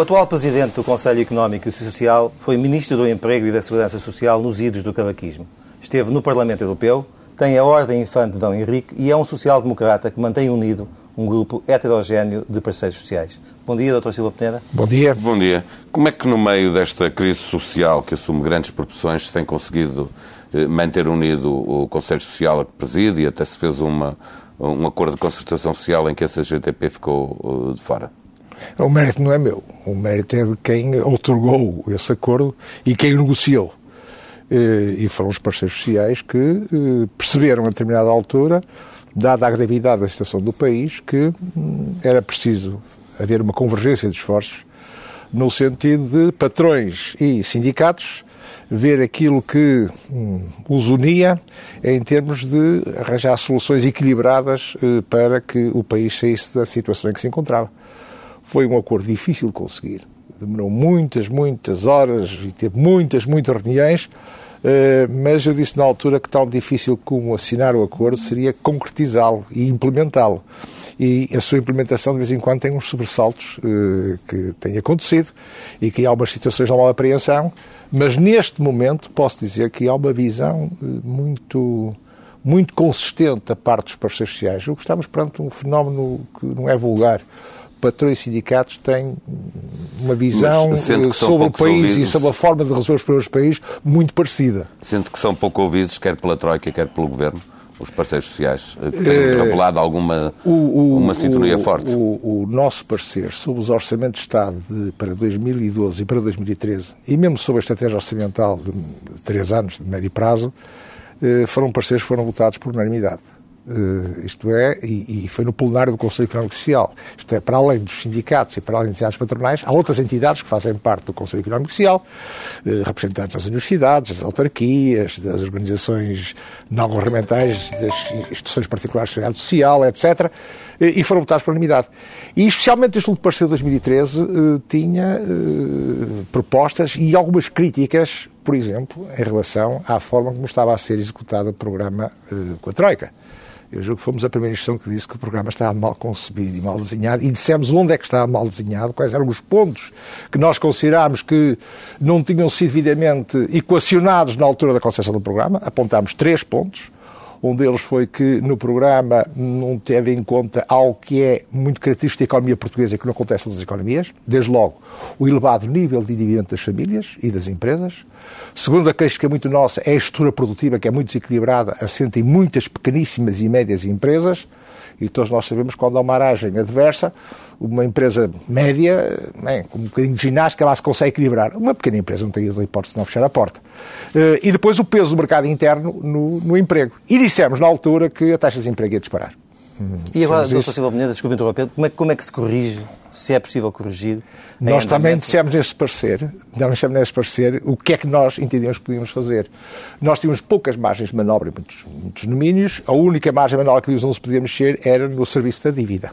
O atual presidente do Conselho Económico e Social foi ministro do Emprego e da Segurança Social nos idos do cavaquismo. Esteve no Parlamento Europeu, tem a Ordem Infante de Dom Henrique e é um social-democrata que mantém unido um grupo heterogéneo de parceiros sociais. Bom dia, Dr. Silva Peneda. Bom dia. Bom dia. Como é que no meio desta crise social que assume grandes proporções se tem conseguido eh, manter unido o Conselho Social a que preside e até se fez uma, um acordo de concertação social em que a CGTP ficou eh, de fora? O mérito não é meu. O mérito é de quem otorgou esse acordo e quem negociou. Eh, e foram os parceiros sociais que eh, perceberam a determinada altura, dada a gravidade da situação do país, que hum, era preciso haver uma convergência de esforços no sentido de patrões e sindicatos ver aquilo que hum, os unia em termos de arranjar soluções equilibradas eh, para que o país saísse da situação em que se encontrava. Foi um acordo difícil de conseguir. Demorou muitas, muitas horas e teve muitas, muitas reuniões, eh, mas eu disse na altura que tão difícil como assinar o acordo seria concretizá-lo e implementá-lo. E a sua implementação, de vez em quando, tem uns sobressaltos eh, que têm acontecido e que há algumas situações de uma apreensão, mas neste momento posso dizer que há uma visão eh, muito muito consistente da parte dos parceiros sociais. Eu estamos perante um fenómeno que não é vulgar patrões e sindicatos têm uma visão sobre o país ouvidos, e sobre a forma de resolver os problemas do país muito parecida. Sente que são pouco ouvidos, quer pela Troika, quer pelo Governo? Os parceiros sociais que têm é, revelado alguma o, o, uma sintonia o, forte? O, nosso parecer sobre os orçamentos de Estado de, para 2012 e para 2013, e mesmo sobre a estratégia orçamental de três anos, de médio prazo, eh, foram parceiros que foram votados por unanimidade. Uh, isto é, e, e, foi no plenário do Conselho Económico Social. Isto é, para além dos sindicatos e para além das entidades patronais, há outras entidades que fazem parte do Conselho Económico Social, uh, representantes das universidades, das autarquias, das organizações não governamentais, das instituições particulares de seguridade social, etc., e foram votados por unanimidade. E especialmente este último parecer de 2013 uh, tinha propostas e algumas críticas, por exemplo, em relação à forma como estava a ser executado o programa com a Troika. Eu julgo que fomos a primeira instituição que disse que o programa estava mal concebido e mal desenhado e dissemos onde é que estava mal desenhado, quais eram os pontos que nós considerámos que não tinham sido devidamente equacionados na altura da concessão do programa. Apontámos três pontos. Um deles foi que no programa não teve em conta algo que é muito característico da economia portuguesa e que não acontece nas economias. Desde logo, o elevado nível de endividamento das famílias e das empresas. Segundo a queixa que é muito nossa, é a estrutura produtiva que é muito desequilibrada, assenta em muitas pequeníssimas e médias empresas. E todos nós sabemos quando há uma aragem adversa, uma empresa média, bem, com um bocadinho de ginástica, lá se consegue equilibrar. Uma pequena empresa não tem outra hipótese de não fechar a porta. Uh, e depois o peso do mercado interno no, no emprego. E dissemos na altura que a taxa de desemprego ia disparar. E agora, Dr. Silva Peneda, desculpe interromper, como é, como é que se corrige, se é possível corrigir? Nós também dissemos neste parecer, dissemos neste parecer o que é que nós entendíamos que podíamos fazer. Nós tínhamos poucas margens de manobra em muitos, muitos domínios, a única margem de manobra que não se podia mexer era no serviço da dívida.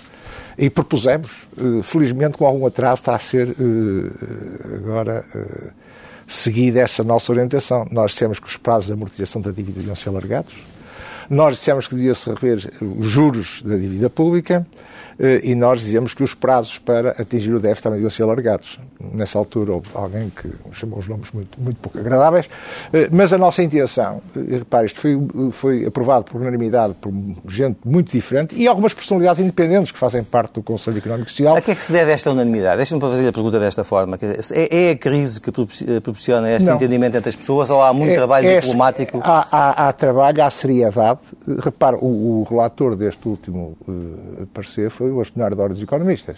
E propusemos, eh, felizmente com algum atraso está a ser eh, agora eh, seguida essa nossa orientação. Nós dissemos que os prazos de amortização da dívida deviam ser alargados, nós dissemos que devia-se rever os juros da dívida pública eh, e nós dizíamos que os prazos para atingir o déficit também deviam ser alargados. Nessa altura houve alguém que chamou os nomes muito, muito pouco agradáveis, eh, mas a nossa intenção, e repare, isto foi, foi aprovado por unanimidade por gente muito diferente e algumas personalidades independentes que fazem parte do Conselho Económico e Social. A que é que se deve esta unanimidade? Deixa-me fazer a pergunta desta forma. É, é a crise que proporciona este Não. entendimento entre as pessoas ou há muito é, trabalho é, diplomático? Há, há, há, trabalho, há seriedade. Repare, o, o relator deste último uh, parecer foi o bastonário da Ordem dos Economistas.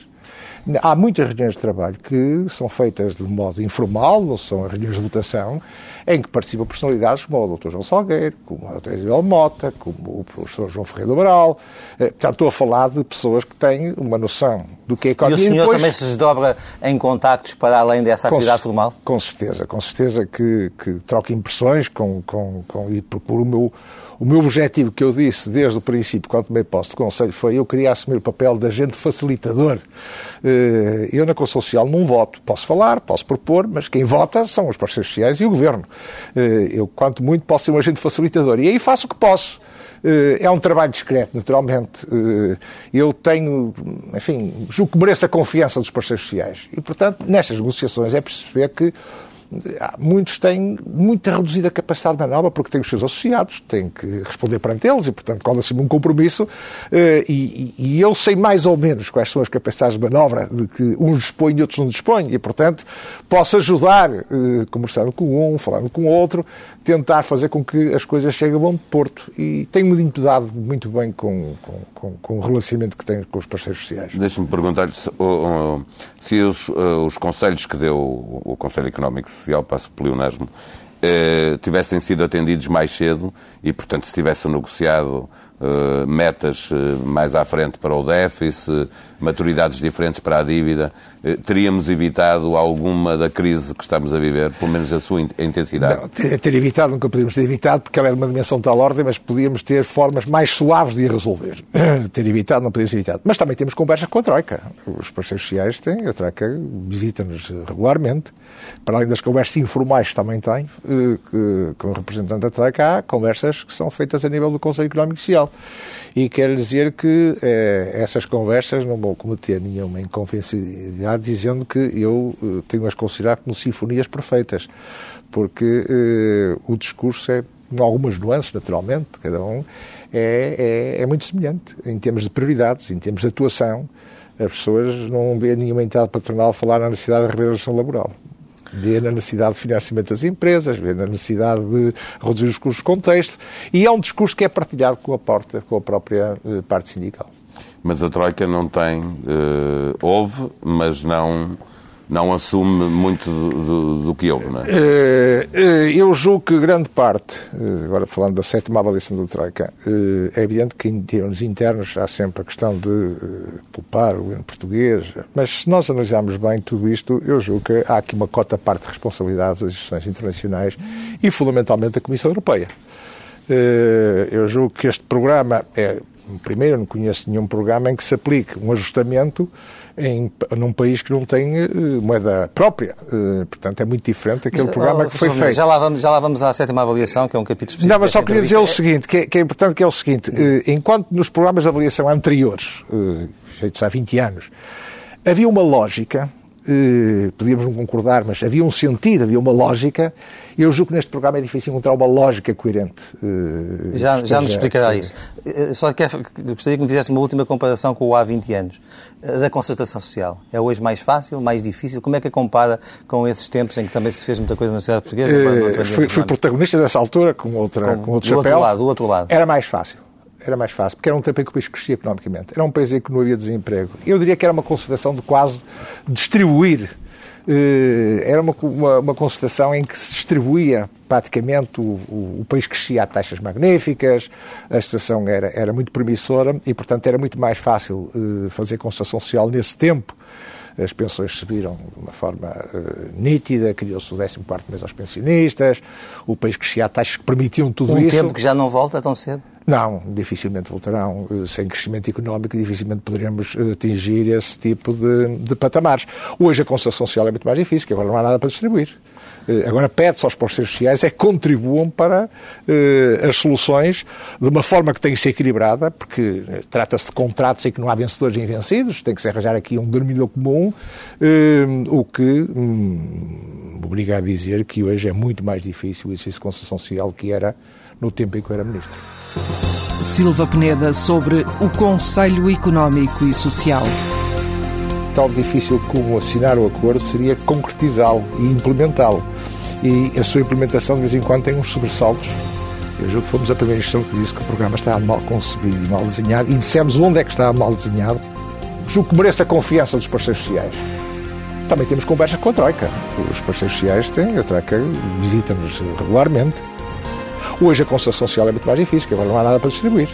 Há muitas reuniões de trabalho que são feitas de modo informal, não são reuniões de votação, em que participam personalidades como o Dr. João Salgueiro, como a Dra. Isabel Mota, como o professor João Ferreira do Amaral. Eh, portanto, estou a falar de pessoas que têm uma noção do que é economia. E o senhor e depois... também se desdobra em contactos para além dessa atividade com, formal? Com certeza, com certeza que, que troco impressões com, com, com, e procuro o meu o meu objetivo que eu disse desde o princípio, quando tomei posse do Conselho, foi eu queria assumir o papel de agente facilitador. Eh, eu na Conselho Social não voto. Posso falar, posso propor, mas quem vota são os parceiros sociais e o Governo. Eh, eu, quanto muito, posso ser um agente facilitador. E aí faço o que posso. Eh, é um trabalho discreto, naturalmente. Eu tenho, enfim, julgo que mereço a confiança dos parceiros sociais. E, portanto, nestas negociações é perceber que muitos têm muita reduzida capacidade de manobra porque têm os seus associados, têm que responder perante eles e, portanto, quando assumem um compromisso, eh, e, e, eu sei mais ou menos quais são as capacidades de manobra de que uns dispõem e outros não dispõem, e, portanto, posso ajudar, eh, conversando com um, falando com outro, tentar fazer com que as coisas cheguem a bom porto. E tenho-me dado muito bem com, com, com, com, o relacionamento que tenho com os parceiros sociais. Deixe-me perguntar-lhe se, se os, uh, os conselhos que deu o Conselho Económico e Social, passo pelo Leonasmo, uh, tivessem sido atendidos mais cedo e, portanto, se tivessem negociado uh, metas mais à frente para o déficit, maturidades diferentes para a dívida, eh, teríamos evitado alguma da crise que estamos a viver, pelo menos a sua intensidade? Não, ter, ter, evitado, nunca podíamos ter evitado, porque ela é de uma dimensão de tal ordem, mas podíamos ter formas mais suaves de a resolver. ter evitado, não podíamos ter evitado. Mas também temos conversas com a Troika. Os parceiros sociais têm, a Troika visita-nos regularmente. Para além das conversas informais que também tem, eh, com o representante da Troika, há conversas que são feitas a nível do Conselho Económico e Social. E quero dizer que eh, essas conversas não vou cometer nenhuma inconfidencialidade dizendo que eu eh, tenho-as considerado como sinfonias perfeitas, porque eh, o discurso é, com algumas nuances, naturalmente, cada um, é, é, é, muito semelhante em termos de prioridades, em termos de atuação. As pessoas não vêem nenhuma entidade patronal falar na necessidade da remuneração laboral vê na necessidade de financiamento das empresas, vê na necessidade de reduzir os custos de contexto, e é um discurso que é partilhado com a, porta, com a própria eh, parte sindical. Mas a Troika não tem, uh, houve, mas não não assume muito do, do, do que houve, não é? Eh, eh, eu julgo que grande parte, agora falando da sétima avaliação da Troika, é evidente que em termos internos há sempre a questão de poupar o governo português, mas se nós analisarmos bem tudo isto, eu julgo que há aqui uma cota parte de responsabilidades das instituições internacionais e fundamentalmente da Comissão Europeia. Eu julgo que este programa é, primeiro, eu não conheço nenhum programa em que se aplique um ajustamento em, num país que não tem uh, moeda própria. Uh, portanto, é muito diferente daquele mas, programa oh, que foi feito. Já lá, vamos, já lá vamos à sétima avaliação, que é um capítulo específico. Não, mas só queria dizer o seguinte, que é, que é, importante, que é o seguinte, uh, enquanto nos programas de avaliação anteriores, feitos há 20 anos, havia uma lógica eh, podíamos não concordar, mas havia um sentido, havia uma lógica. Eu julgo que neste programa é difícil encontrar uma lógica coerente. Eh, já, já nos explicará isso. Eh, só quer, gostaria que me fizesse uma última comparação com o há 20 anos. Da concertação social. É hoje mais fácil, mais difícil? Como é que a compara com esses tempos em que também se fez muita coisa na sociedade portuguesa? Uh, fui, fui protagonista dessa altura com, outra, com, com outro do chapéu. Outro lado, do outro lado. Era mais fácil era mais fácil, porque era um tempo em que o país crescia economicamente. Era um país em que não havia desemprego. Eu diria que era uma consideração de quase distribuir eh, era uma, uma, uma, constatação em que se distribuía praticamente o, o, o, país crescia a taxas magníficas, a situação era, era muito promissora e, portanto, era muito mais fácil uh, fazer constatação social nesse tempo. As pensões subiram de uma forma uh, nítida, criou-se o 14 mês aos pensionistas, o país crescia a taxas que permitiam tudo um isso. Um tempo que já não volta tão cedo? Não, dificilmente voltarão. Sem crescimento económico, dificilmente poderemos eh, atingir esse tipo de, de patamares. Hoje a concessão social é muito mais difícil, porque agora não há nada para distribuir. Eh, agora pede-se aos parceiros sociais é que contribuam para eh, as soluções de uma forma que tem que ser equilibrada, porque eh, trata-se de contratos em que não há vencedores nem vencidos, tem que se arranjar aqui um denominador comum, o que hum, obriga a dizer que hoje é muito mais difícil o exercício de concessão social que era no tempo em que eu era ministro. Silva Peneda sobre o Conselho Económico e Social. Tão difícil como assinar o acordo seria concretizá-lo e implementá-lo. E a sua implementação, de vez em quando, tem uns sobressaltos. Eu julgo que fomos a primeira instituição que disse que o programa estava mal concebido e mal desenhado, e dissemos onde é que estava mal desenhado. julgo que merece a confiança dos parceiros sociais. Também temos conversas com a Troika. Os parceiros sociais têm, a Troika visita-nos regularmente. Hoje a concessão social é muito mais difícil, porque agora não há nada para distribuir.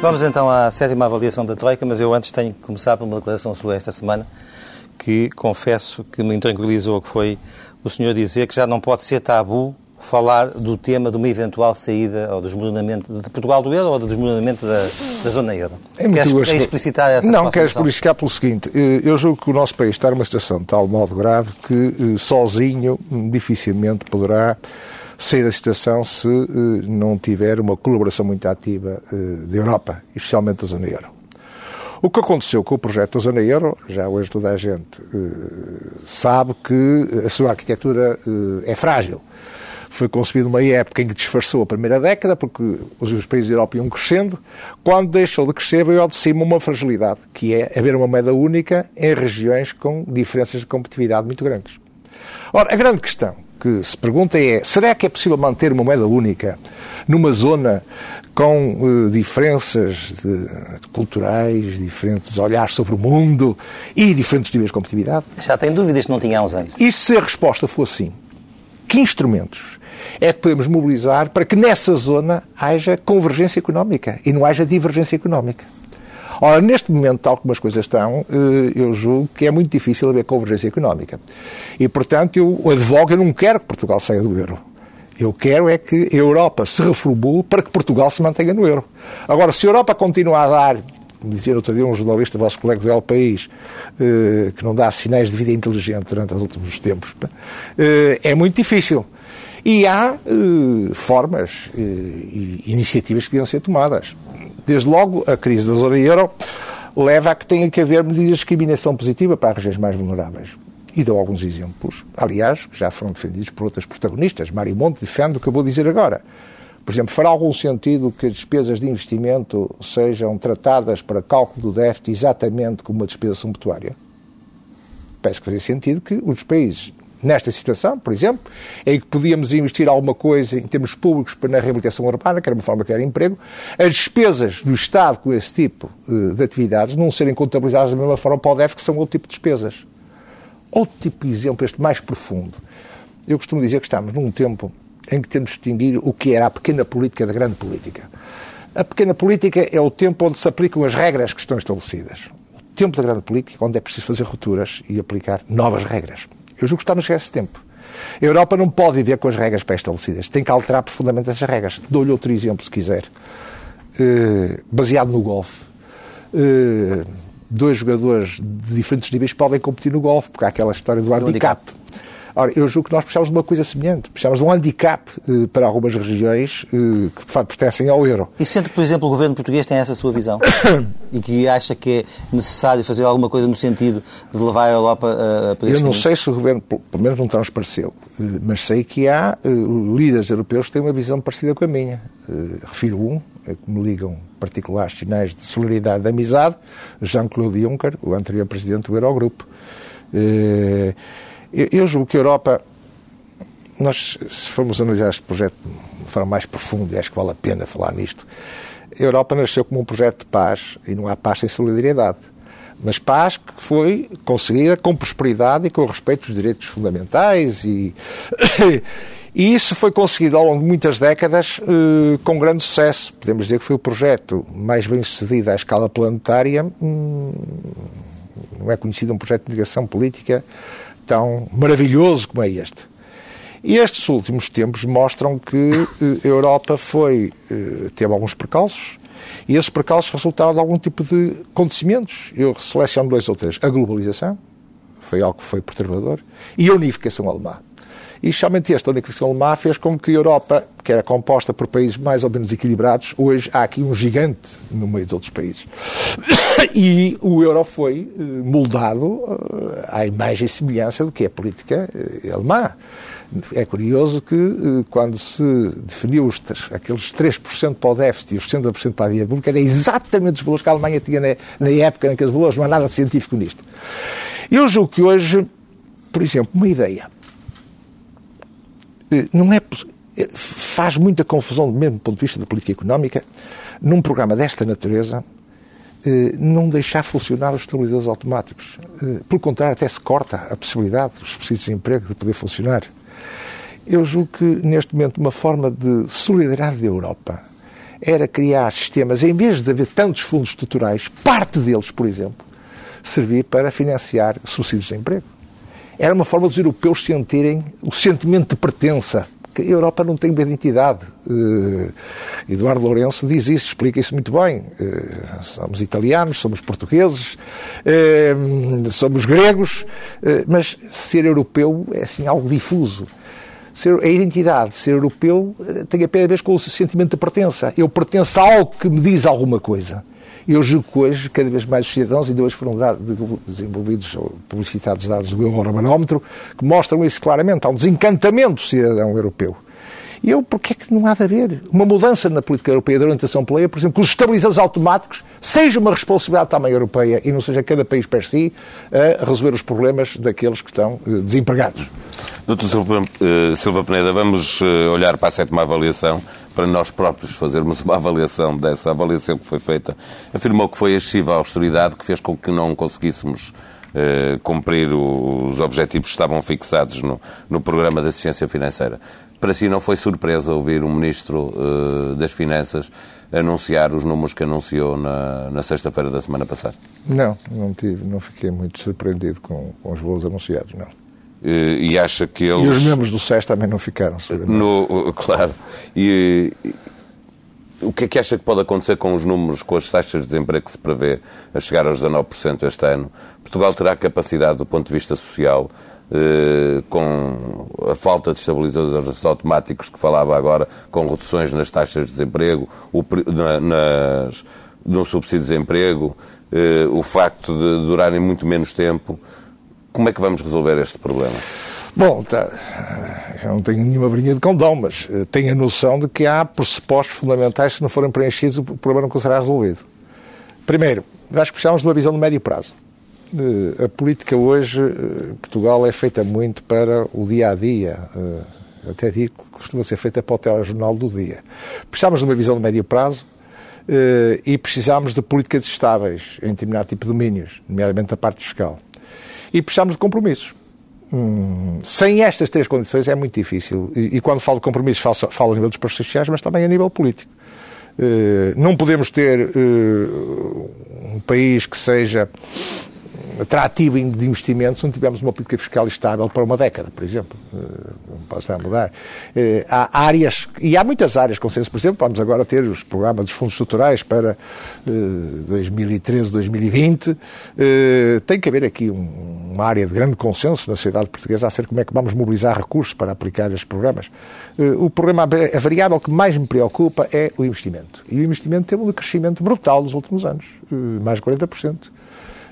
Vamos então à sétima avaliação da Troika, mas eu antes tenho que começar por uma declaração sua esta semana que confesso que me tranquilizou, que foi o senhor dizer que já não pode ser tabu falar do tema de uma eventual saída ou desmoronamento de Portugal do euro ou do desmoronamento da, da zona euro. É muito Queres gosto. explicitar essa Não, quero explicitar pelo seguinte. eh, Eu julgo que o nosso país está numa situação de tal modo grave que eh, sozinho dificilmente poderá sair da situação se eh, não tiver uma colaboração muito ativa da Europa, especialmente da zona euro. O que aconteceu com o projeto da Zona Euro, já hoje toda a gente eh, sabe que a sua arquitetura eh, é frágil. Foi concebido numa época em que disfarçou a primeira década, porque os, os países da Europa iam crescendo. Quando deixou de crescer, veio ao de cima uma fragilidade, que é haver uma moeda única em regiões com diferenças de competitividade muito grandes. Ora, a grande questão que se pergunta é: será que é possível manter uma moeda única numa zona com eh, diferenças de- de culturais, diferentes olhares sobre o mundo e diferentes níveis de competitividade? Já tem dúvidas que não tinha há uns anos. E se a resposta for sim, que instrumentos é que podemos mobilizar para que nessa zona haja convergência económica e não haja divergência económica? Ora, neste momento, tal como as coisas estão, eh, eu julgo que é muito difícil haver convergência económica. E, portanto, eu advogo, eu não quero que Portugal saia do euro. Eu quero é que a Europa se reformule para que Portugal se mantenha no euro. Agora, se a Europa continuar a dar, como dizia outro dia um jornalista, vosso colega do El País, eh, que não dá sinais de vida inteligente durante os últimos tempos, eh, é muito difícil. E há eh, formas e iniciativas que deviam ser tomadas. Desde logo, a crise da zona euro leva a que tenha que haver medidas de discriminação positiva para as regiões mais vulneráveis. E dou alguns exemplos, aliás, que já foram defendidos por outras protagonistas. Mário Monte defende o que eu vou dizer agora. Por exemplo, fará algum sentido que as despesas de investimento sejam tratadas para cálculo do déficit exatamente como uma despesa sumptuária? Parece que fazia sentido que os países, nesta situação, por exemplo, em que podíamos investir alguma coisa em termos públicos para na reabilitação urbana, que era uma forma de criar emprego, as despesas do Estado com esse tipo eh, de atividades não serem contabilizadas da mesma forma para o déficit, que são outro tipo de despesas. Outro tipo de exemplo, este mais profundo. Eu costumo dizer que estamos num tempo em que temos de distinguir o que era a pequena política da grande política. A pequena política é o tempo onde se aplicam as regras que estão estabelecidas. O tempo da grande política, onde é preciso fazer rupturas e aplicar novas regras. Eu julgo que estamos a esse tempo. A Europa não pode viver com as regras pré-estabelecidas. Tem que alterar profundamente essas regras. Dou-lhe outro exemplo, se quiser. Eh, baseado no golfe. Eh, dois jogadores de diferentes níveis podem competir no golfe, porque há aquela história do handicap. Ora, eu julgo que nós precisamos de uma coisa semelhante. Precisamos de um handicap eh, para algumas regiões eh, que de facto pertencem ao euro. E sente que, por exemplo, o governo português tem essa sua visão e que acha que é necessário fazer alguma coisa no sentido de levar a Europa a, a para Eu não sei se o governo, pelo menos não transpareceu, eh, mas sei que há eh, líderes europeus que têm uma visão parecida com a minha. Eh, Refiro um, eh, que me ligam particulares sinais de solidariedade e de amizade, Jean-Claude Juncker, o anterior presidente do Eurogrupo. Eh, Eu julgo que a Europa, nós, se formos analisar este projeto de forma mais profunda, e acho que vale a pena falar nisto, a Europa nasceu como um projeto de paz, e não há paz sem solidariedade. Mas paz que foi conseguida com prosperidade e com respeito aos direitos fundamentais e, e isso foi conseguido ao longo de muitas décadas eh, com grande sucesso. Podemos dizer que foi o projeto mais bem sucedido à escala planetária. Hum, não é conhecido um projeto de ligação política tão maravilhoso como é este. E estes últimos tempos mostram que eh, a Europa foi, eh, teve alguns percalços e esses percalços resultaram de algum tipo de acontecimentos. Eu seleciono dois ou três. A globalização, foi algo que foi perturbador, e a unificação alemã. E somente esta unificação alemã fez com que a Europa, que era composta por países mais ou menos equilibrados, hoje há aqui um gigante no meio dos outros países. E o euro foi eh, moldado eh, à imagem e semelhança do que é a política eh, alemã. É curioso que quando se definiu os, aqueles 3% para o déficit e os 60% para a dívida pública, era exatamente os valores que a Alemanha tinha na, na época, naqueles valores, não há nada científico nisto. Eu julgo que hoje, por exemplo, uma ideia. Eh, Não é, poss- faz muita confusão, mesmo do ponto de vista da política económica, num programa desta natureza, eh, não deixar funcionar os estabilizadores automáticos. Eh, pelo contrário, até se corta a possibilidade dos subsídios de emprego de poder funcionar. Eu julgo que, neste momento, uma forma de solidariedade da Europa era criar sistemas, em vez de haver tantos fundos estruturais, parte deles, por exemplo, servir para financiar subsídios de emprego. Era uma forma dos europeus sentirem o sentimento de pertença que a Europa não tem uma identidade. Uh, Eduardo Lourenço diz isso, explica isso muito bem. Uh, somos italianos, somos portugueses, uh, somos gregos, mas ser europeu é assim algo difuso. Ser, a identidade de ser europeu tem apenas a ver com o sentimento de pertença. Eu pertenço a algo que me diz alguma coisa. Eu julgo que hoje, cada vez mais os cidadãos, ainda hoje foram desenvolvidos, publicitados dados do Eurobarómetro, que mostram isso claramente. Há um desencantamento do cidadão europeu. E eu, porque é que não há de haver uma mudança na política europeia de orientação pela por exemplo, que os estabilizadores automáticos seja uma responsabilidade também europeia e não seja cada país per si a resolver os problemas daqueles que estão eh, desempregados. Doutor Silva, Silva Peneda, vamos uh, olhar para a sétima avaliação para nós próprios fazermos uma avaliação dessa avaliação que foi feita. Afirmou que foi a excessiva austeridade que fez com que não conseguíssemos uh, cumprir os objetivos que estavam fixados no, no programa de assistência financeira. Para si não foi surpresa ouvir o Ministro uh, das Finanças anunciar os números que anunciou na, na sexta-feira da semana passada? Não, não tive, não fiquei muito surpreendido com, com os voos anunciados, não. Uh, e acha que eles... E os membros do SES também não ficaram, no, Claro. E, e o que é que acha que pode acontecer com os números, com as taxas de desemprego que se prevê a chegar aos 19% este ano? Portugal terá capacidade, do ponto de vista social, eh, com a falta de estabilizadores automáticos que falava agora, com reduções nas taxas de desemprego, o, na, nas, no subsídio de desemprego, eh, o facto de durarem muito menos tempo. Como é que vamos resolver este problema? Bom, tá, eu não tenho nenhuma brinha de condão, mas eh, tenho a noção de que há pressupostos fundamentais que, se não forem preenchidos, o problema não será resolvido. Primeiro, acho que precisamos de uma visão de médio prazo. Eh, a política hoje, eh, Portugal, é feita muito para o dia a dia. Até digo que costuma ser feita para o telejornal do dia. Precisamos de uma visão de médio prazo e precisamos de políticas estáveis em determinado tipo de domínios, nomeadamente a parte fiscal. E precisamos de compromissos. Hum, sem estas três condições é muito difícil. E, e quando falo de compromissos, falo, falo a nível dos processos sociais, mas também a nível político. Uh, não podemos ter uh, um país que seja atrativo de investimentos não tivermos uma política fiscal estável para uma década, por exemplo. Eh, não pode estar a mudar. Eh, há áreas, e há muitas áreas consenso, por exemplo, vamos agora ter os programas dos fundos estruturais para 2013, 2020. Eh, tem que haver aqui uma área de grande consenso na sociedade portuguesa a ser como é que vamos mobilizar recursos para aplicar estes programas. O problema, a variável que mais me preocupa é o investimento. E o investimento teve um crescimento brutal nos últimos anos, mais de 40%.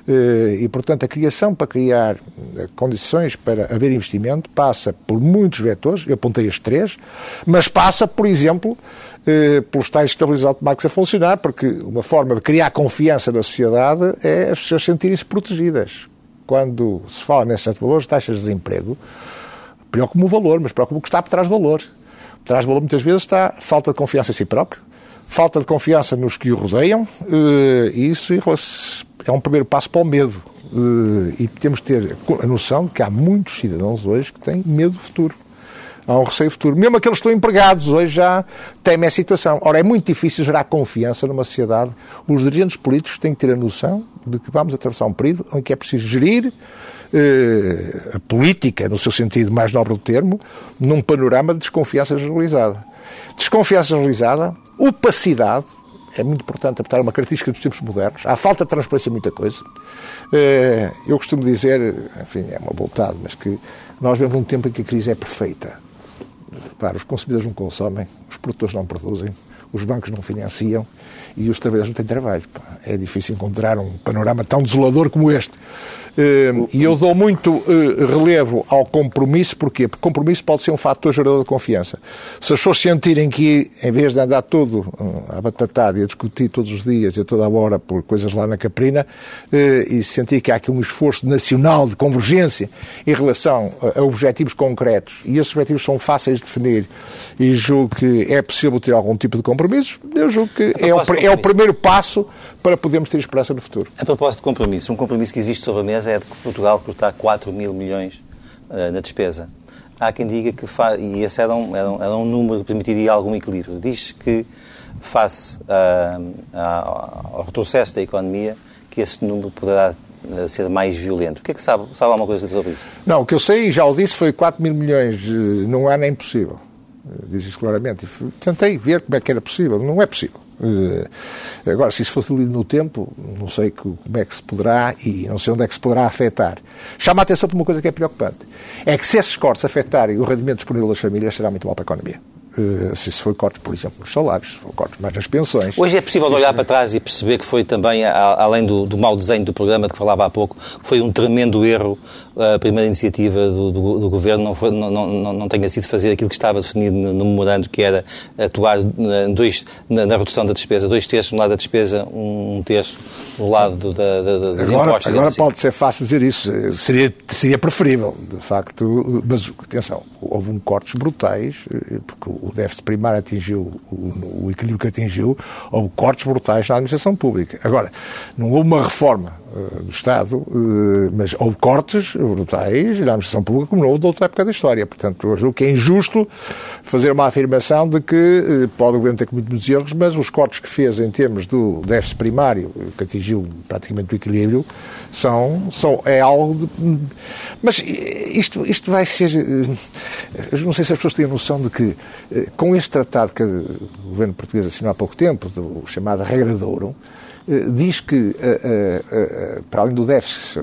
Eh, e, portanto, a criação para criar eh, condições para haver investimento passa por muitos vetores, eu apontei os três, mas passa, por exemplo, eh, pelos tais estabilizadores automáticos a funcionar, porque uma forma de criar confiança na sociedade é as pessoas sentirem-se protegidas. Quando se fala nesses valores, taxas de desemprego, preocupa o valor, mas preocupa o que está por trás do valor. Por trás do valor, muitas vezes, está falta de confiança em si próprio, falta de confiança nos que o rodeiam, e isso é um primeiro passo para o medo. Eh, e temos que ter a noção de que há muitos cidadãos hoje que têm medo do futuro. Há um receio futuro. Mesmo aqueles que estão empregados hoje já temem a situação. Ora, é muito difícil gerar confiança numa sociedade. Os dirigentes políticos têm que ter a noção de que vamos atravessar um período em que é preciso gerir eh, a política, no seu sentido mais nobre do termo, num panorama de desconfiança generalizada. Desconfiança generalizada, opacidade, é muito importante adaptar uma característica dos tempos modernos. Há falta de transparência em muita coisa. Eh, eu costumo dizer, enfim, é uma voltada, mas que nós vemos um tempo em que a crise é perfeita. Para os consumidores não consomem, os produtores não produzem, os bancos não financiam e os trabalhadores não têm trabalho. É difícil encontrar um panorama tão desolador como este. Eh, e eu dou muito eh, relevo ao compromisso, porquê? Porque compromisso pode ser um fator gerador de confiança. Se as pessoas sentirem que, em vez de andar todo a batatar e a discutir todos os dias e a toda a hora por coisas lá na Caprina, eh, e sentir que há aqui um esforço nacional de convergência em relação a objetivos concretos, e esses objetivos são fáceis de definir, e julgo que é possível ter algum tipo de compromissos, eu julgo que é o, é o primeiro passo para podermos ter esperança no futuro. A propósito de compromisso, um compromisso que existe sobre a mesa é de que Portugal cortar 4 mil milhões uh, na despesa. Há quem diga que, e esse era um, era, um, era um número que permitiria algum equilíbrio, diz que, face uh, ao retrocesso da economia, que esse número poderá eh, ser mais violento. O que é que sabe? Sabe alguma coisa sobre isso? Não, o que eu sei, já o disse, foi 4 mil milhões ano é impossível. Diz isso claramente. Tentei ver como é que era possível. Não é possível. Uh, agora, se isso fosse lido no tempo, não sei como é que se poderá e não sei onde é que se poderá afetar. Chama a atenção para uma coisa que é preocupante. É que se esses cortes afetarem o rendimento disponível das famílias, será muito mal para a economia. Eh, se isso foi cortes, por exemplo, nos salários, se for cortes mais nas pensões. Hoje é possível olhar para trás e perceber que foi também, além do, do mau desenho do programa de que falava há pouco, foi um tremendo erro a primeira iniciativa do, do, do Governo não, foi, não, não, não tenha sido fazer aquilo que estava definido no, no memorando, que era atuar dois, na, na, redução da despesa, dois terços no lado da despesa, um terço no lado da, da, dos agora, impostos. Agora pode ser fácil dizer isso, seria, seria preferível, de facto, mas atenção, houve um cortes brutais, eh, porque o déficit primário atingiu o, o equilíbrio que atingiu, houve cortes brutais na administração pública. Agora, não houve uma reforma do Estado, eh, mas houve cortes brutais na administração pública como não houve de outra época da história. Portanto, eu julgo que é injusto fazer uma afirmação de que eh, pode o Governo ter cometido muitos erros, mas os cortes que fez em termos do déficit primário, que atingiu praticamente o equilíbrio, são, são é algo de... Mas isto, isto vai ser... Não sei se as pessoas têm a noção de que com este tratado que o Governo português assinou há pouco tempo, do chamado Regra de Ouro, eh, diz que, eh, eh, para além do déficit,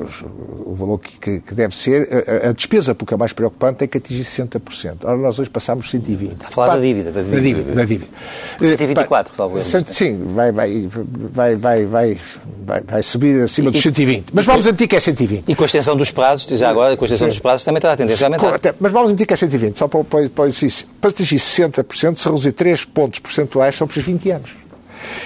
o valor que, deve ser, a, despesa porque é mais preocupante tem que atingir 60%. Ora, nós hoje passamos 120%. Está a falar da dívida. Da dívida. Da dívida. Da dívida. 124, talvez. Sim, vai, vai, vai, vai, vai, vai, vai subir acima dos 120. Mas vamos admitir que é 120. E com a extensão dos prazos, já agora, com a extensão dos prazos, também está a tendência a aumentar. Mas vamos admitir que é 120, só para, para, para, para atingir 60%, se reduzir 3 pontos percentuais, são precisos 20 anos.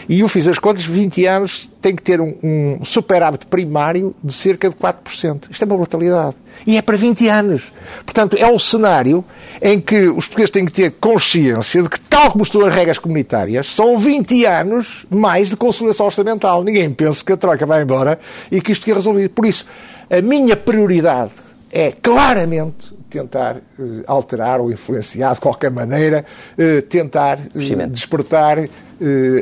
E eu fiz as contas, 20 anos tem que ter um, um superávit primário de cerca de 4%. Isto é uma brutalidade. E é para 20 anos. Portanto, é um cenário em que os portugueses têm que ter consciência de que, tal como estão as regras comunitárias, são 20 anos mais de consolidação orçamental. Ninguém pensa que a Troika vai embora e que isto fica resolvido. Por isso, a minha prioridade é claramente tentar uh, alterar ou influenciar de qualquer maneira, uh, tentar uh, despertar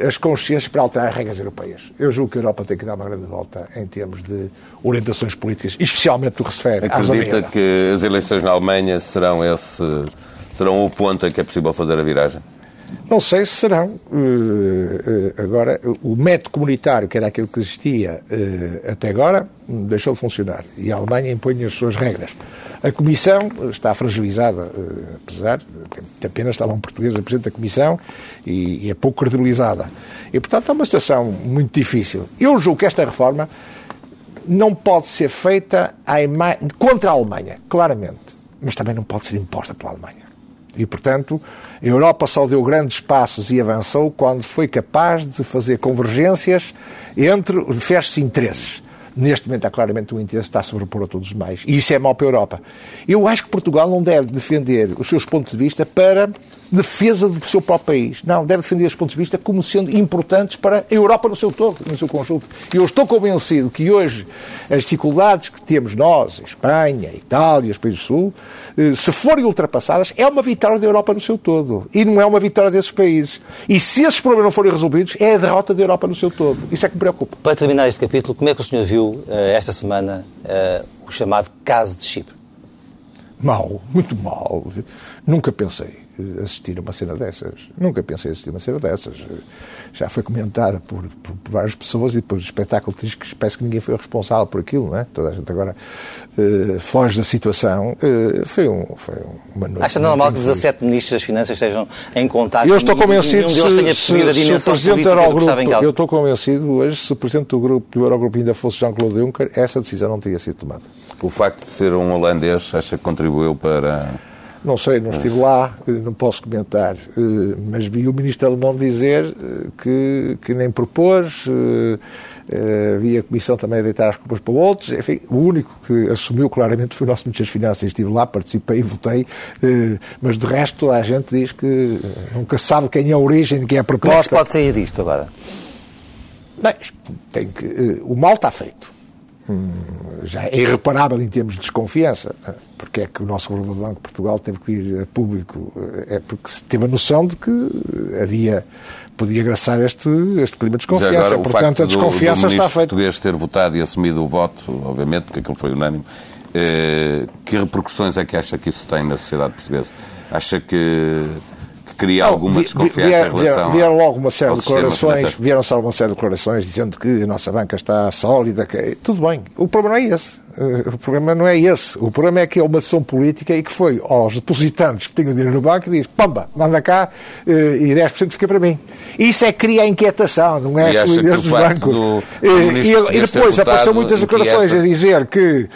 as consciências para alterar as regras europeias. Eu julgo que a Europa tem que dar uma grande volta em termos de orientações políticas, especialmente o que se refere à Acredita que as eleições na Alemanha serão, esse, serão o ponto em que é possível fazer a viragem? Não sei se serão. Agora, o método comunitário, que era aquilo que existia até agora, deixou de funcionar. E a Alemanha impõe as suas regras. A Comissão está fragilizada, eh, apesar de apenas estar lá um português a presidente da Comissão e é pouco credibilizada. E, portanto, é uma situação muito difícil. Eu julgo que esta reforma não pode ser feita contra a Alemanha, claramente, mas também não pode ser imposta pela Alemanha. E, portanto, a Europa só deu grandes passos e avançou quando foi capaz de fazer convergências entre diversos interesses. Neste momento há claramente um interesse de estar a sobrepor a todos os mais. E isso é mau para a Europa. Eu acho que Portugal não deve defender os seus pontos de vista para defesa do seu próprio país. Não, deve defender os pontos de vista como sendo importantes para a Europa no seu todo, no seu conjunto. E eu estou convencido que hoje as dificuldades que temos nós, Espanha, Itália, os países do Sul, eh, se forem ultrapassadas, é uma vitória da Europa no seu todo. E não é uma vitória desses países. E se esses problemas não forem resolvidos, é a derrota da Europa no seu todo. Isso é que me preocupa. Para terminar este capítulo, como é que o senhor viu uh, esta semana uh, o chamado caso de Chipre? mal, muito mal. Nunca pensei assistir a uma cena dessas. Nunca pensei assistir a uma cena dessas. Já foi comentada por, por, por várias pessoas e depois o espetáculo diz que parece que ninguém foi responsável por aquilo, não é? Toda a gente agora uh, foge da situação. Uh, foi, um, foi uma noite. Acha normal que 17 ministros das Finanças estejam em contato eu estou convencido e se, política do que estava em causa? Eu estou convencido hoje, se o Presidente do, grupo, do Eurogrupo ainda fosse Jean-Claude Juncker, essa decisão não teria sido tomada. O facto de ser um holandês acha que contribuiu para não sei, não estive lá, não posso comentar, eh, mas vi o ministro alemão dizer eh, que, que nem propôs, eh, vi a Comissão também a deitar as culpas para outros, enfim, o único que assumiu claramente foi o nosso Ministro das Finanças, estive lá, participei, votei, mas de resto toda a gente diz que nunca sabe quem é a origem, quem é a proposta. Como é que se pode sair disto agora? Bem, tem que, o mal está feito Hum, já é irreparável em termos de desconfiança. Porque é que o nosso governador do Banco de Portugal teve que ir a público? É porque teve a noção de que havia podia graçar este, este clima de desconfiança. Agora, Portanto, a desconfiança do, do está feita. português ter votado e assumido o voto, obviamente, porque aquilo foi unânime, eh, que repercussões é que acha que isso tem na sociedade portuguesa? Acha que cria alguma desconfiança vier, em relação Vieram logo uma série de declarações, vieram só uma série de declarações dizendo que a nossa banca está sólida, que, tudo bem. O problema não é esse. Eh, o problema não é esse. O problema é que é uma decisão política e que foi aos depositantes que tinham dinheiro no banco e diz, pamba, manda cá eh, e 10% fica para mim. Isso é que cria a inquietação, não é solidez dos bancos. Do, do eh, e, e, depois apareceu muitas declarações a dizer que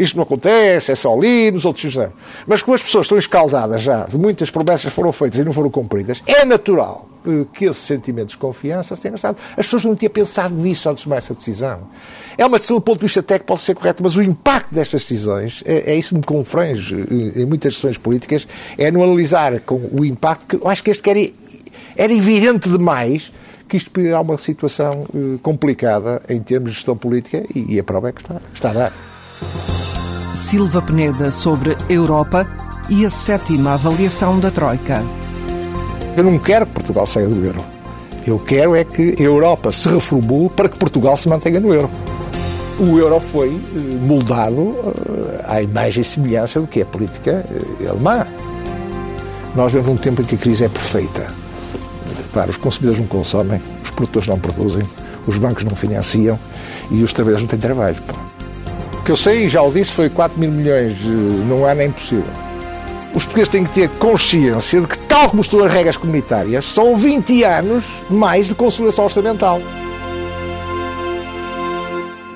isto não acontece, é só ali, nos outros não. Mas como as pessoas estão escaldadas já de muitas promessas foram feitas e não foram cumpridas, é natural que esse sentimento de desconfiança se tenha gastado. As pessoas não tinham pensado nisso antes de tomar essa decisão. É uma decisão do ponto de vista técnico pode ser correta, mas o impacto destas decisões, é, é isso que me confrange eh, em muitas decisões políticas, é no analisar com o impacto, que eu acho que este era, era evidente demais que isto poderia uma situação uh, complicada em termos de gestão política e, e a prova é que está, está a dar. Silva Peneda sobre Europa e a sétima avaliação da Troika. Eu não quero que Portugal saia do euro. Eu quero é que a Europa se reformule para que Portugal se mantenha no euro o euro foi eh, moldado eh, à imagem e semelhança do que é a política eh, alemã. Nós vivemos um tempo em que a crise é perfeita. Para os consumidores não consomem, os produtores não produzem, os bancos não financiam e os trabalhadores não têm trabalho. O que eu sei, já o disse, foi 4 mil milhões ano é impossível. Os portugueses têm que ter consciência de que, tal como estão as regras comunitárias, são 20 anos mais de consolidação orçamental.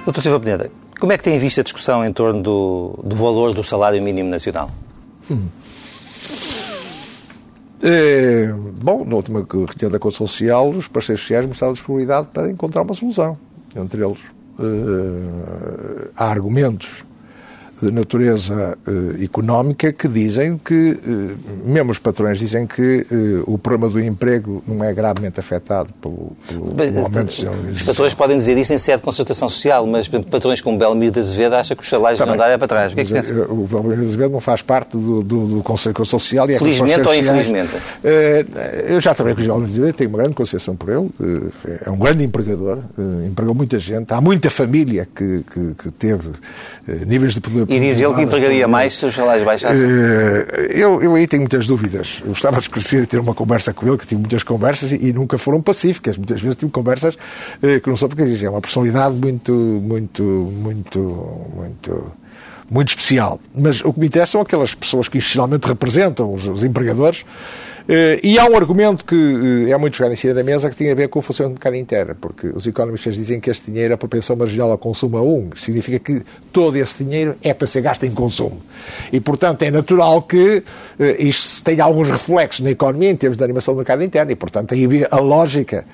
Doutor Silva Pineda, como é que tem visto a discussão em torno do, do valor do salário mínimo nacional? Hum. É, bom, na última reunião da Conselho Social, os parceiros sociais mostraram disponibilidade para encontrar uma solução. Entre eles, uh, há argumentos de natureza uh, económica que dizem que, uh, mesmo os patrões dizem que uh, o problema do emprego não é gravemente afetado pelo, pelo, pelo aumento de Os patrões podem dizer isso em sede de concertação social, mas patrões como Belmiro de Azevedo acham que os salários tá não dão para trás. O que é que pensa? O Belmiro de Azevedo não faz parte do, do, do Conselho Social e é Felizmente ou infelizmente? eu já trabalhei com o Belmiro de Azevedo, tenho uma grande consideração por ele, é um grande empregador, empregou muita gente, há muita família que, que, que teve níveis de poder e diz ele que empregaria mais se os salários baixassem? Eh, eu, eu aí tenho muitas dúvidas. Eu estava a esclarecer e ter uma conversa com ele, que tive muitas conversas e, e nunca foram pacíficas. Muitas vezes tive conversas eh, que não são porque é uma personalidade muito, muito, muito, muito muito especial. Mas o que me interessa são aquelas pessoas que institucionalmente representam os, os empregadores e há um argumento que uh, é muito jogado em cima da mesa que tem a ver com o funcionamento do mercado interno, porque os economistas dizem que este dinheiro é para pensão marginal ao consumo a um, significa que todo esse dinheiro é para ser gasto em consumo. E, portanto, é natural que uh, isto tenha alguns reflexos na economia em termos de animação do mercado interno e, portanto, aí a lógica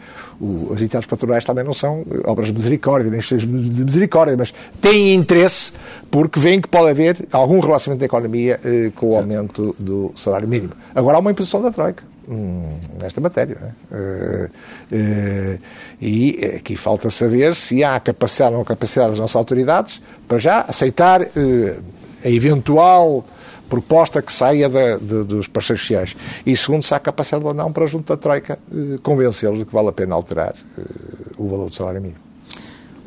o, as entidades patronais também não são obras de misericórdia, nem de misericórdia, mas têm interesse porque veem que pode haver algum relacionamento da economia eh, com o aumento do salário mínimo. Agora há uma imposição da Troika hum, nesta matéria. Eh, eh, e aqui falta saber se há capacidade ou não capacidade das nossas autoridades para já aceitar eh, a eventual proposta que saia de, de, dos parceiros sociais. E segundo, se há capacidade ou não para junto da Troika eh, convencê-los de que vale a pena alterar eh, o valor do salário mínimo.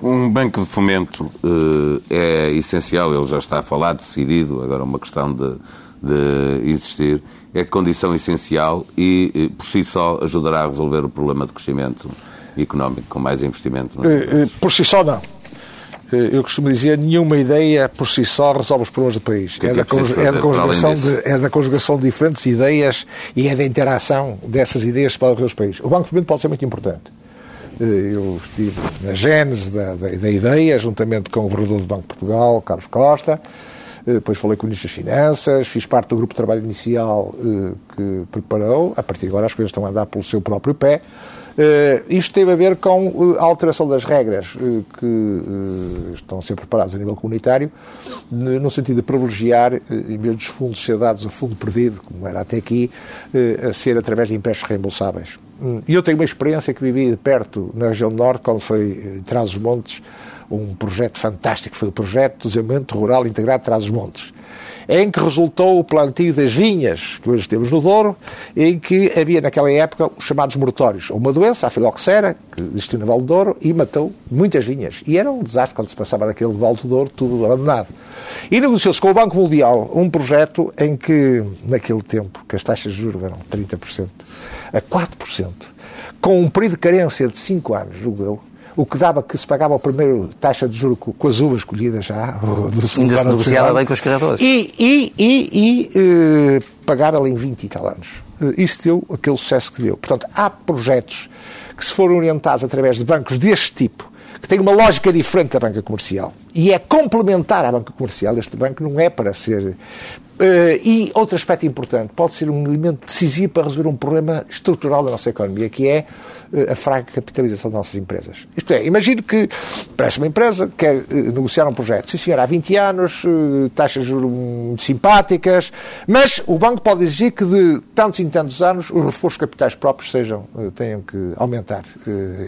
Um banco de fomento uh, é essencial, ele já está a falar, decidido, agora uma questão de, de existir, é condição essencial e, por si só, ajudará a resolver o problema de crescimento económico, com mais investimento. Por si só, não eu costumo dizer, nenhuma ideia por si só resolve os problemas do país. Que é, é, da, é, da conjugação de, é da conjugação de diferentes ideias e é da interação dessas ideias para os países. O Banco de Fomento pode ser muito importante. Eu estive na gênese da, da, da ideia, juntamente com o governador do Banco de Portugal, Carlos Costa, depois falei com o Ministro das Finanças, fiz parte do grupo de trabalho inicial que preparou. A partir de agora as coisas estão a andar pelo seu próprio pé. Uh, isto teve a ver com uh, a alteração das regras uh, que estão a ser preparadas a nível comunitário, no sentido de privilegiar, em vez dos fundos ser dados a fundo perdido, como era até aqui, a ser através de empréstimos reembolsáveis. Hum, e eu tenho uma experiência que vivi de perto na região norte, quando foi em Trás-os-Montes, um projeto fantástico, foi o projeto de desenvolvimento rural integrado de Trás-os-Montes em que resultou o plantio das vinhas que hoje temos no Douro, em que havia naquela época os chamados moratórios. Uma doença, a filoxera, que existiu no Val do Douro, e matou muitas vinhas. E era um desastre quando se passava naquele Val do Douro, tudo abandonado. E negociou-se com o Banco Mundial um projeto em que, naquele tempo, que as taxas de juros eram 30% a 4%, com um período de carência de 5 anos, julgo eu, o que dava que se pagava o primeiro taxa de juros com as uvas colhidas já. Do Ainda se negociava bem com os criadores. E, e, e, e eh, pagava-lhe em 20 e tal anos. Eh, isso deu aquele sucesso que deu. Portanto, há projetos que se foram orientados através de bancos deste tipo, que têm uma lógica diferente da banca comercial, e é complementar à banca comercial, este banco não é para ser... Uh, e outro aspecto importante, pode ser um elemento decisivo para resolver um problema estrutural da nossa economia, que é eh, a fraca capitalização das nossas empresas. Isto é, imagino que parece uma empresa que quer eh, negociar um projeto. Sim, senhor, há 20 anos, eh, taxas de muito simpáticas, mas o banco pode exigir que de tantos e tantos anos os reforços capitais próprios sejam, tenham que aumentar.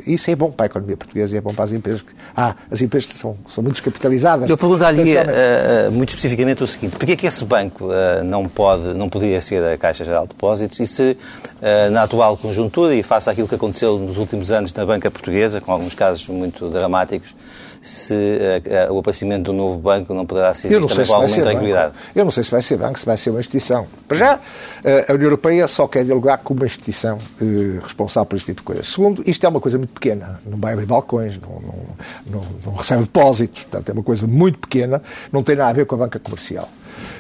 Isso é bom para a economia portuguesa e é bom para as empresas. Que, ah, as empresas são, são muito descapitalizadas. Eu perguntar-lhe uh, muito especificamente o seguinte: porquê é que esse banco uh, não, pode, não poderia ser a Caixa Geral de Depósitos e se, uh, na atual conjuntura e face àquilo que aconteceu nos últimos anos na banca portuguesa, com alguns casos muito dramáticos, se uh, uh, o aparecimento do novo banco não poderá ser visto também com alguma tranquilidade. Banco. Eu não sei se vai ser banco, se vai ser uma instituição. Para já, uh, a União Europeia só quer dialogar com uma instituição responsável por este tipo de coisas. Segundo, isto é uma coisa muito pequena. Não vai abrir balcões, não, não, não, não recebe depósitos. Portanto, é uma coisa muito pequena, não tem nada a ver com a banca comercial.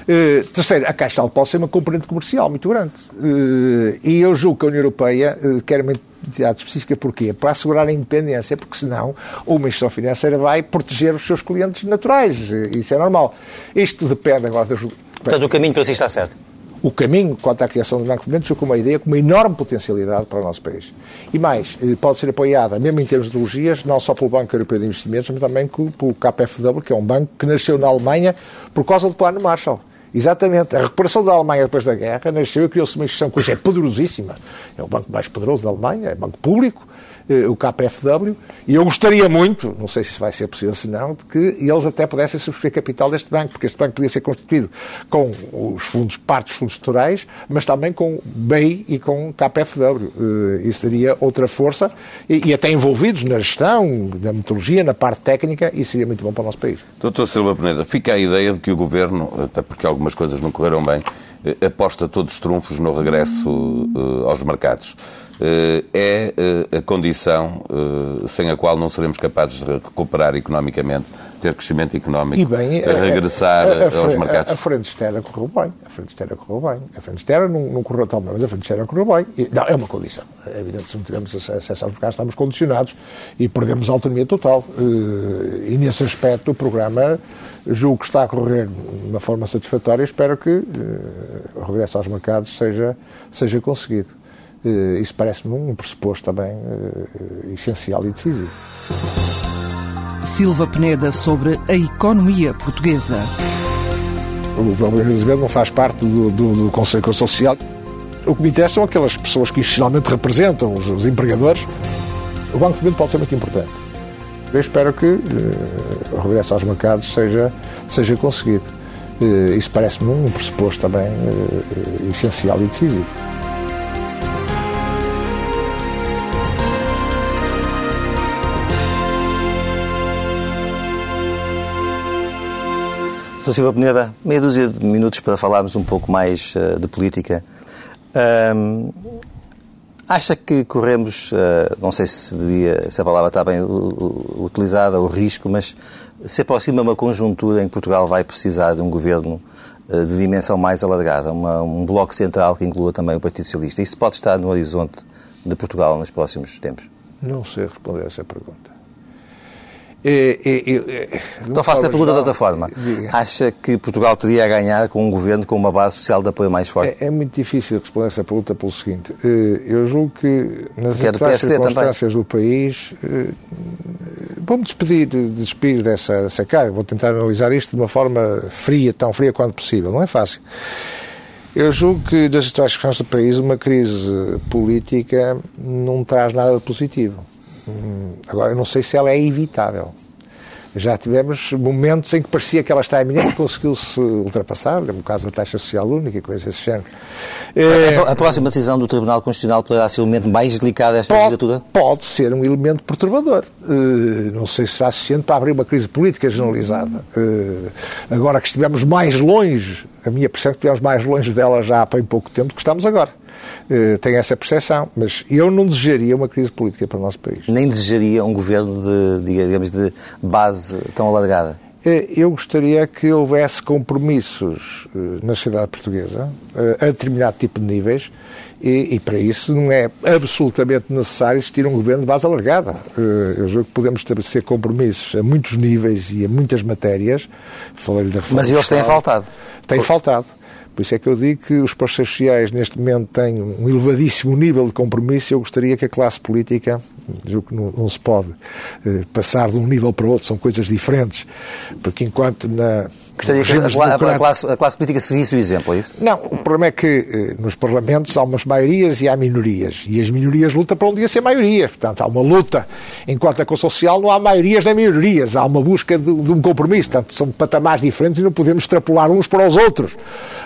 Uh, terceiro, a Caixa pode ser uma componente comercial muito grande. Uh, e eu julgo que a União Europeia uh, quer uma entidade específica porquê? Para assegurar a independência, porque senão uma instituição financeira vai proteger os seus clientes naturais. Isso é normal. Isto depende agora das... Portanto, o caminho para si está certo o caminho quanto à criação do Banco Fomento com uma ideia com uma enorme potencialidade para o nosso país. E mais, pode ser apoiada, mesmo em termos de ideologias, não só pelo Banco Europeu de Investimentos, mas também pelo KfW, que é um banco que nasceu na Alemanha por causa do Plano Marshall. Exatamente. A recuperação da Alemanha depois da guerra nasceu e criou-se uma instituição que hoje é poderosíssima. É o banco mais poderoso da Alemanha, é banco público, eh, o KPFW, e eu gostaria muito, não sei se vai ser possível se não, de que eles até pudessem subscrever capital deste banco, porque este banco podia ser constituído com os fundos, partes dos fundos estruturais, mas também com BEI e com KPFW. Eh, isso seria outra força, e, e até envolvidos na gestão, na metodologia, na parte técnica, e seria muito bom para o nosso país. Doutor Silva Peneda, fica a ideia de que o Governo, até porque algumas coisas não correram bem, eh, aposta todos os trunfos no regresso aos mercados. Eh, é eh, a condição eh, sem a qual não seremos capazes de recuperar economicamente, ter crescimento económico, e bem, a, regressar a, a, aos mercados. A, frente externa correu bem, a frente externa correu bem, a frente externa não, não correu tão bem, mas a frente externa correu bem. E, não, é uma condição. É evidente que se não tivermos acesso aos mercados estamos condicionados e perdemos a autonomia total. E nesse aspecto o programa julgo que está a correr de uma forma satisfatória e espero que o regresso aos mercados seja, seja conseguido. Eh, isso parece-me um pressuposto também uh, essencial e decisivo. Silva Peneda sobre a economia portuguesa. O Gabriel Azevedo não faz parte do, do, do Conselho Social. O que me interessa são aquelas pessoas que institucionalmente representam os, os empregadores. O Banco de Fomento pode ser muito importante. Eu espero que uh, o regresso aos mercados seja, seja conseguido. Isso parece-me um pressuposto também essencial e decisivo. Dr. Silva Peneda, meia dúzia de minutos para falarmos um pouco mais uh, de política. Um, acha que corremos, uh, não sei se, devia, se, a palavra está bem utilizada, o risco, mas se aproxima uma conjuntura em que Portugal vai precisar de um governo uh, de dimensão mais alargada, uma, um bloco central que inclua também o Partido Socialista. Isso pode estar no horizonte de Portugal nos próximos tempos? Não sei responder a essa pergunta. É, é, é, então faço a pergunta de outra forma. Acha que Portugal teria a ganhar com um governo com uma base social de apoio mais forte? É, é muito difícil responder essa pergunta pelo seguinte. Eh, eu julgo que nas que atuais circunstâncias do país eh, vou-me despedir, despedir dessa, dessa carga. Vou tentar analisar isto de uma forma fria, tão fria quanto possível. Não é fácil. Eu julgo que das atuais circunstâncias do país uma crise política não traz nada de positivo agora, eu não sei se ela é evitável. Já tivemos momentos em que parecia que ela está iminente, conseguiu-se ultrapassar, no caso da taxa social única e coisas desse género. A, a, próxima decisão do Tribunal Constitucional poderá ser o momento mais delicado desta pode, legislatura? Pode ser um elemento perturbador. Uh, não sei se será suficiente para abrir uma crise política generalizada. Uh, agora que estivemos mais longe, a minha percepção é que estivemos mais longe dela já há bem pouco tempo do que estamos agora. Uh, tenho essa percepção, mas eu não desejaria uma crise política para o nosso país. Nem desejaria um governo de, digamos, de base tão alargada? Eh, eu gostaria que houvesse compromissos uh, na sociedade portuguesa a determinado tipo de níveis e, e, para isso não é absolutamente necessário existir um governo de base alargada. Eu julgo que podemos estabelecer compromissos a muitos níveis e a muitas matérias. Falei-lhe da reforma Mas eles têm faltado. Têm faltado. Por isso é que eu digo que os parceiros sociais neste momento têm um elevadíssimo nível de compromisso. E eu gostaria que a classe política, julgo que não, não se pode eh, passar de um nível para outro, são coisas diferentes, porque enquanto na, Gostaria que a, a, classe, a, classe, política seguisse o exemplo, é isso? Não, o problema é que eh, nos parlamentos há umas maiorias e há minorias. E as minorias lutam para um dia ser maiorias. Portanto, há uma luta. Enquanto na Constituição Social não há maiorias nem minorias. Há uma busca de, de, um compromisso. Portanto, são patamares diferentes e não podemos extrapolar uns para os outros.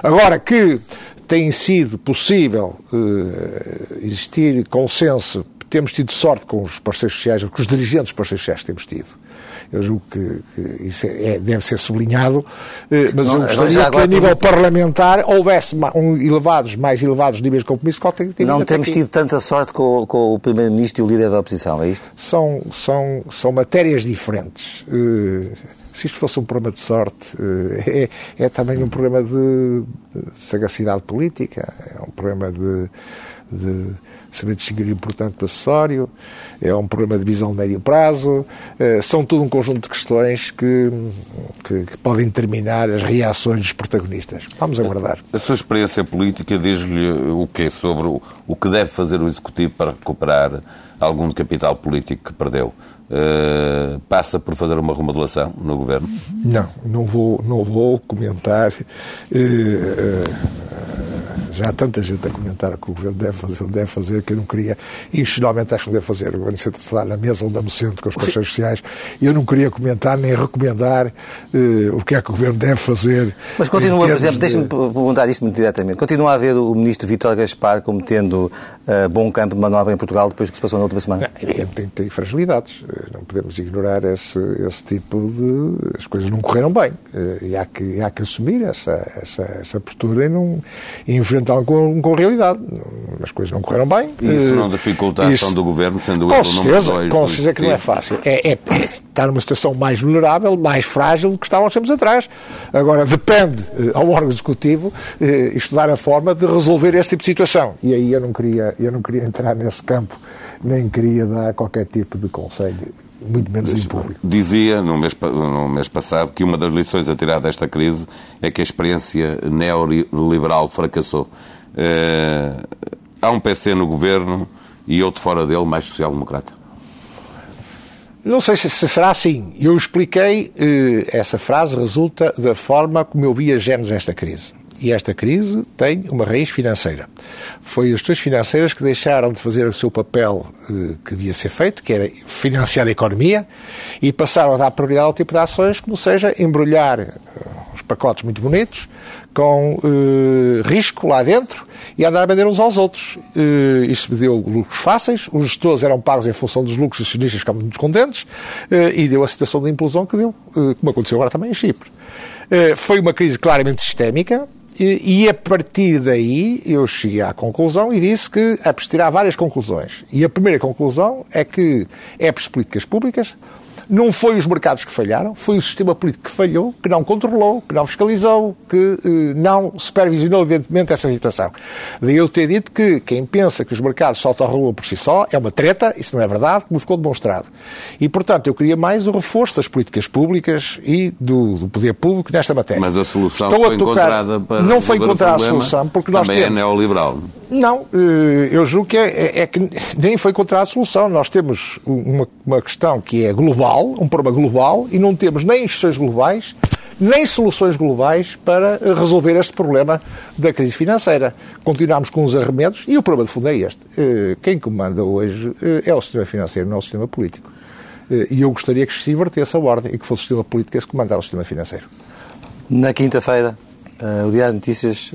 Agora que tem sido possível uh, existir consenso, temos tido sorte com os parceiros sociais, com os dirigentes dos parceiros sociais que temos tido eu julgo que, que isso é, é, deve ser sublinhado, eh, mas não, eu gostaria que a nível parlamentar houvesse um elevados, mais elevados níveis de compromisso que Não temos tido tanta sorte com, com o Primeiro-Ministro e o líder da oposição, é isto? São, são, são matérias diferentes. Uh, se isto fosse um problema de sorte, é, é também um problema de, de, sagacidade política, é um problema de, de saber distinguir o importante do acessório, é um problema de visão de médio prazo, eh, são todo um conjunto de questões que, que, que podem determinar as reações dos protagonistas. Vamos aguardar. A, a sua experiência política diz-lhe o quê sobre o, o que deve fazer o Executivo para recuperar algum capital político que perdeu? Uh, passa por fazer uma remodelação no governo? Não, não vou, não vou comentar. Uh, uh, já há tanta gente a comentar que o governo deve fazer, deve fazer, que eu não queria, e geralmente acho que deve fazer. O governo senta-se lá na mesa onde me sento com os parceiros sociais, e eu não queria comentar nem recomendar uh, o que é que o governo deve fazer. Mas continua, por exemplo, de... deixe-me perguntar isto muito diretamente. Continua a ver o ministro Vítor Gaspar como tendo uh, bom campo de manobra em Portugal depois do que se passou na última semana? Não, tem, tem fragilidades. Eh, não podemos ignorar esse, esse tipo de. As coisas não correram bem. E há que, há que assumir essa, essa, essa postura e não e enfrentar então com, com a realidade. As coisas não correram bem. Isso não dificulta a ação do Governo, sendo com o número dois Com certeza que não é fácil. É, é, está numa situação mais vulnerável, mais frágil do que estávamos tempos atrás. Agora, depende eh, ao órgão executivo eh, estudar a forma de resolver esse tipo de situação. E aí eu não queria, eu não queria entrar nesse campo, nem queria dar qualquer tipo de conselho muito menos em público. Dizia no mês, no mês passado que uma das lições a tirar desta crise é que a experiência neoliberal fracassou. Uh, há um PC no governo e outro fora dele mais social-democrata. Não sei se, será assim. Eu expliquei, uh, essa frase resulta da forma como eu vi a genes desta crise. E esta crise tem uma raiz financeira. Foi as instituições financeiras que deixaram de fazer o seu papel eh, que devia ser feito, que era financiar a economia, e passaram a dar prioridade ao tipo de ações, como seja embrulhar uns pacotes muito bonitos, com uh, risco lá dentro e andar a vender uns aos outros. Uh, isto deu lucros fáceis, os gestores eram pagos em função dos lucros, os acionistas ficavam muito descontentes uh, e deu a situação de implosão que deu, como aconteceu agora também em Chipre. foi uma crise claramente sistémica, e, a partir daí eu cheguei à conclusão e disse que preciso tirar várias conclusões. E a primeira conclusão é que é preciso políticas públicas, não foi os mercados que falharam, foi o sistema político que falhou, que não controlou, que não fiscalizou, que eh, não supervisionou, evidentemente, essa situação. Daí eu ter dito que quem pensa que os mercados se autorregulam por si só é uma treta, isso não é verdade, como ficou demonstrado. E, portanto, eu queria mais o reforço das políticas públicas e do, do poder público nesta matéria. Mas a solução Estou foi tocar... encontrada para Não foi encontrada a solução, porque nós também é temos... é neoliberal. Não, eh, eu julgo que é, é, é, que nem foi encontrada a solução. Nós temos uma, uma questão que é global, um problema global, e não temos nem instituições globais, nem soluções globais para resolver este problema da crise financeira. Continuamos com os arremedos e o problema de fundo é este. Eh, quem comanda hoje eh, é o sistema financeiro, não é o sistema político. E eu gostaria que se invertesse a ordem e que fosse o sistema político esse que comandava o sistema financeiro. Na quinta-feira, o Diário de Notícias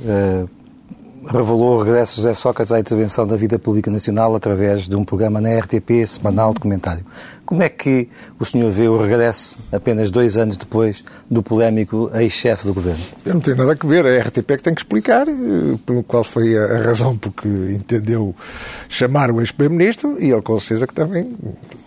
revelou o regresso de José Sócrates à intervenção da vida pública nacional através de um programa na RTP semanal documentário. Como é que o senhor vê o regresso, apenas dois anos depois, do polémico ex-chefe do governo? Eu não tenho nada a ver. A RTP é que tem que explicar eh, qual foi a razão por que entendeu chamar o ex-primeiro-ministro e ele com certeza que também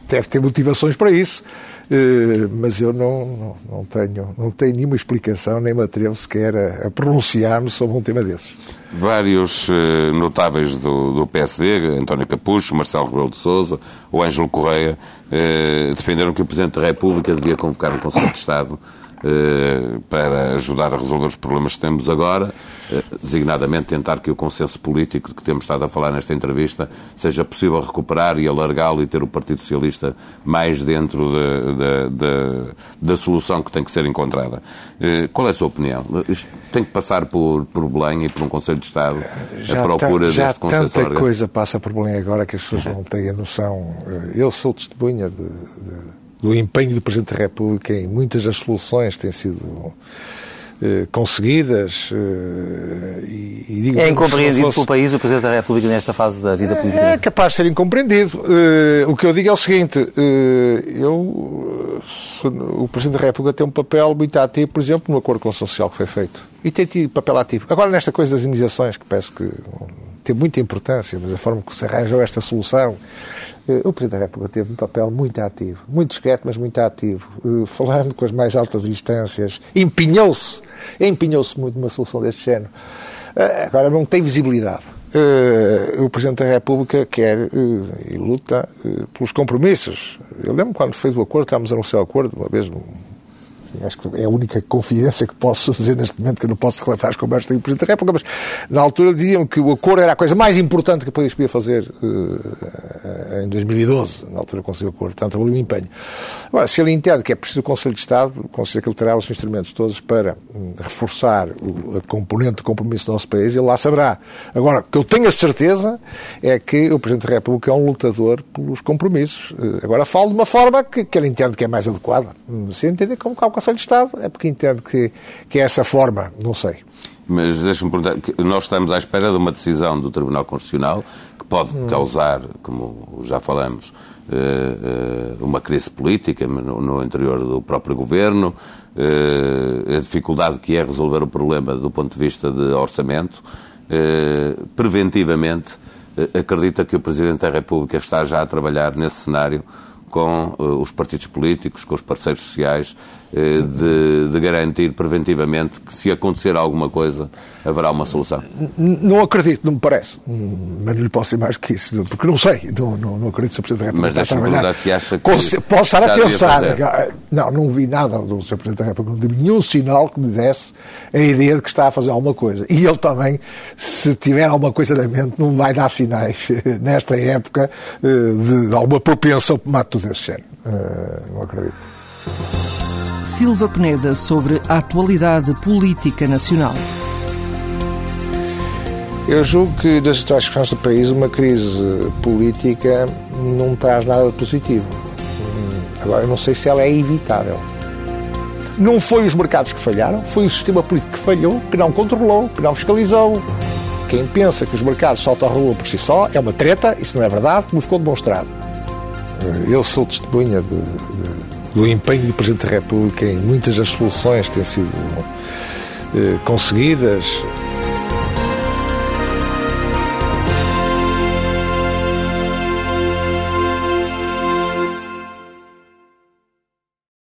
deve ter motivações para isso. Eh, mas eu não, não, não, tenho, não tenho nenhuma explicação, nem me atrevo sequer a, a pronunciar-me sobre um tema desses. Vários uh, notáveis do, do, PSD, António Capucho, Marcelo Rebelo de Sousa, o Ângelo Correia, uh, defenderam que o Presidente da República devia convocar o Conselho de Estado para ajudar a resolver os problemas que temos agora eh, designadamente tentar que o consenso político de que temos estado a falar nesta entrevista seja possível recuperar e alargá-lo e ter o Partido Socialista mais dentro de, de, de, da solução que tem que ser encontrada. Eh, qual é a sua opinião? Isto tem que passar por, por Belém e por um Conselho de Estado já a procura já deste consenso tanta coisa passa por Belém agora que as pessoas não têm a noção. Eh, eu sou testemunha de, do empenho do Presidente da República em muitas das soluções que têm sido eh, conseguidas. Eh, e, e digo, é incompreendido fosse... pelo país o Presidente da República nesta fase da vida política? É capaz de ser incompreendido. Uh, o que eu digo é o seguinte: uh, eu, o Presidente da República tem um papel muito ativo, por exemplo, no acordo social que foi feito. E tem tido papel ativo. Agora, nesta coisa das indenizações, que parece que tem muita importância, mas a forma que se arranjou esta solução o Presidente da República teve um papel muito ativo, muito discreto, mas muito ativo, falando com as mais altas instâncias, empenhou-se empenhou-se muito numa solução deste género. Eh, agora não tem visibilidade. O Presidente da República quer e luta pelos compromissos. Eu lembro quando fez o acordo, estávamos a anunciar o acordo, uma vez acho que é a única confidência que posso dizer neste momento, que eu não posso relatar as conversas com o Presidente da República, mas na altura diziam que o acordo era a coisa mais importante que o país podia fazer uh, em 2012, na altura conseguiu o acordo, portanto, o empenho. Agora, se ele entende que é preciso o Conselho de Estado, considera que ele terá os instrumentos todos para um, reforçar o, a componente de compromisso do nosso país, ele lá saberá. Agora, o que eu tenho a certeza é que o Presidente da República é um lutador pelos compromissos. Uh, agora, falo de uma forma que, que ele entende que é mais adequada. Se entender como calcular Conselho de Estado é porque entende que, que é essa forma, não sei. Mas deixa-me perguntar, nós estamos à espera de uma decisão do Tribunal Constitucional que pode hum. causar, como já falamos, eh, eh, uma crise política no interior do próprio governo, eh, a dificuldade que é resolver o problema do ponto de vista de orçamento. Preventivamente, acredita que o Presidente da República está já a trabalhar nesse cenário com os partidos políticos, com os parceiros sociais, eh, de, de, garantir preventivamente que se acontecer alguma coisa haverá uma solução? Não acredito, não me parece. Mas não lhe posso dizer mais que isso, porque não sei. Não, não, não acredito se o Presidente da República Mas deixa-me perguntar se acha que. Posso estar a pensar. Não, não vi nada do Sr. Presidente da República, não vi nenhum sinal que me desse a ideia de que está a fazer alguma coisa. E ele também, se tiver alguma coisa na mente, não vai dar sinais nesta época eh, de alguma propensão para estudos desse género. Uh, não acredito. Silva Peneda sobre a atualidade política nacional. Eu julgo que das atuais questões do país, uma crise política não traz nada de positivo. Hum, agora, eu não sei se ela é evitável. Não foi os mercados que falharam, foi o sistema político que falhou, que não controlou, que não fiscalizou. Quem pensa que os mercados se autorregulam por si só é uma treta, isso não é verdade, como ficou demonstrado. Eh, eu sou testemunha de, de, do empenho do Presidente da República em muitas das soluções que têm sido eh, conseguidas.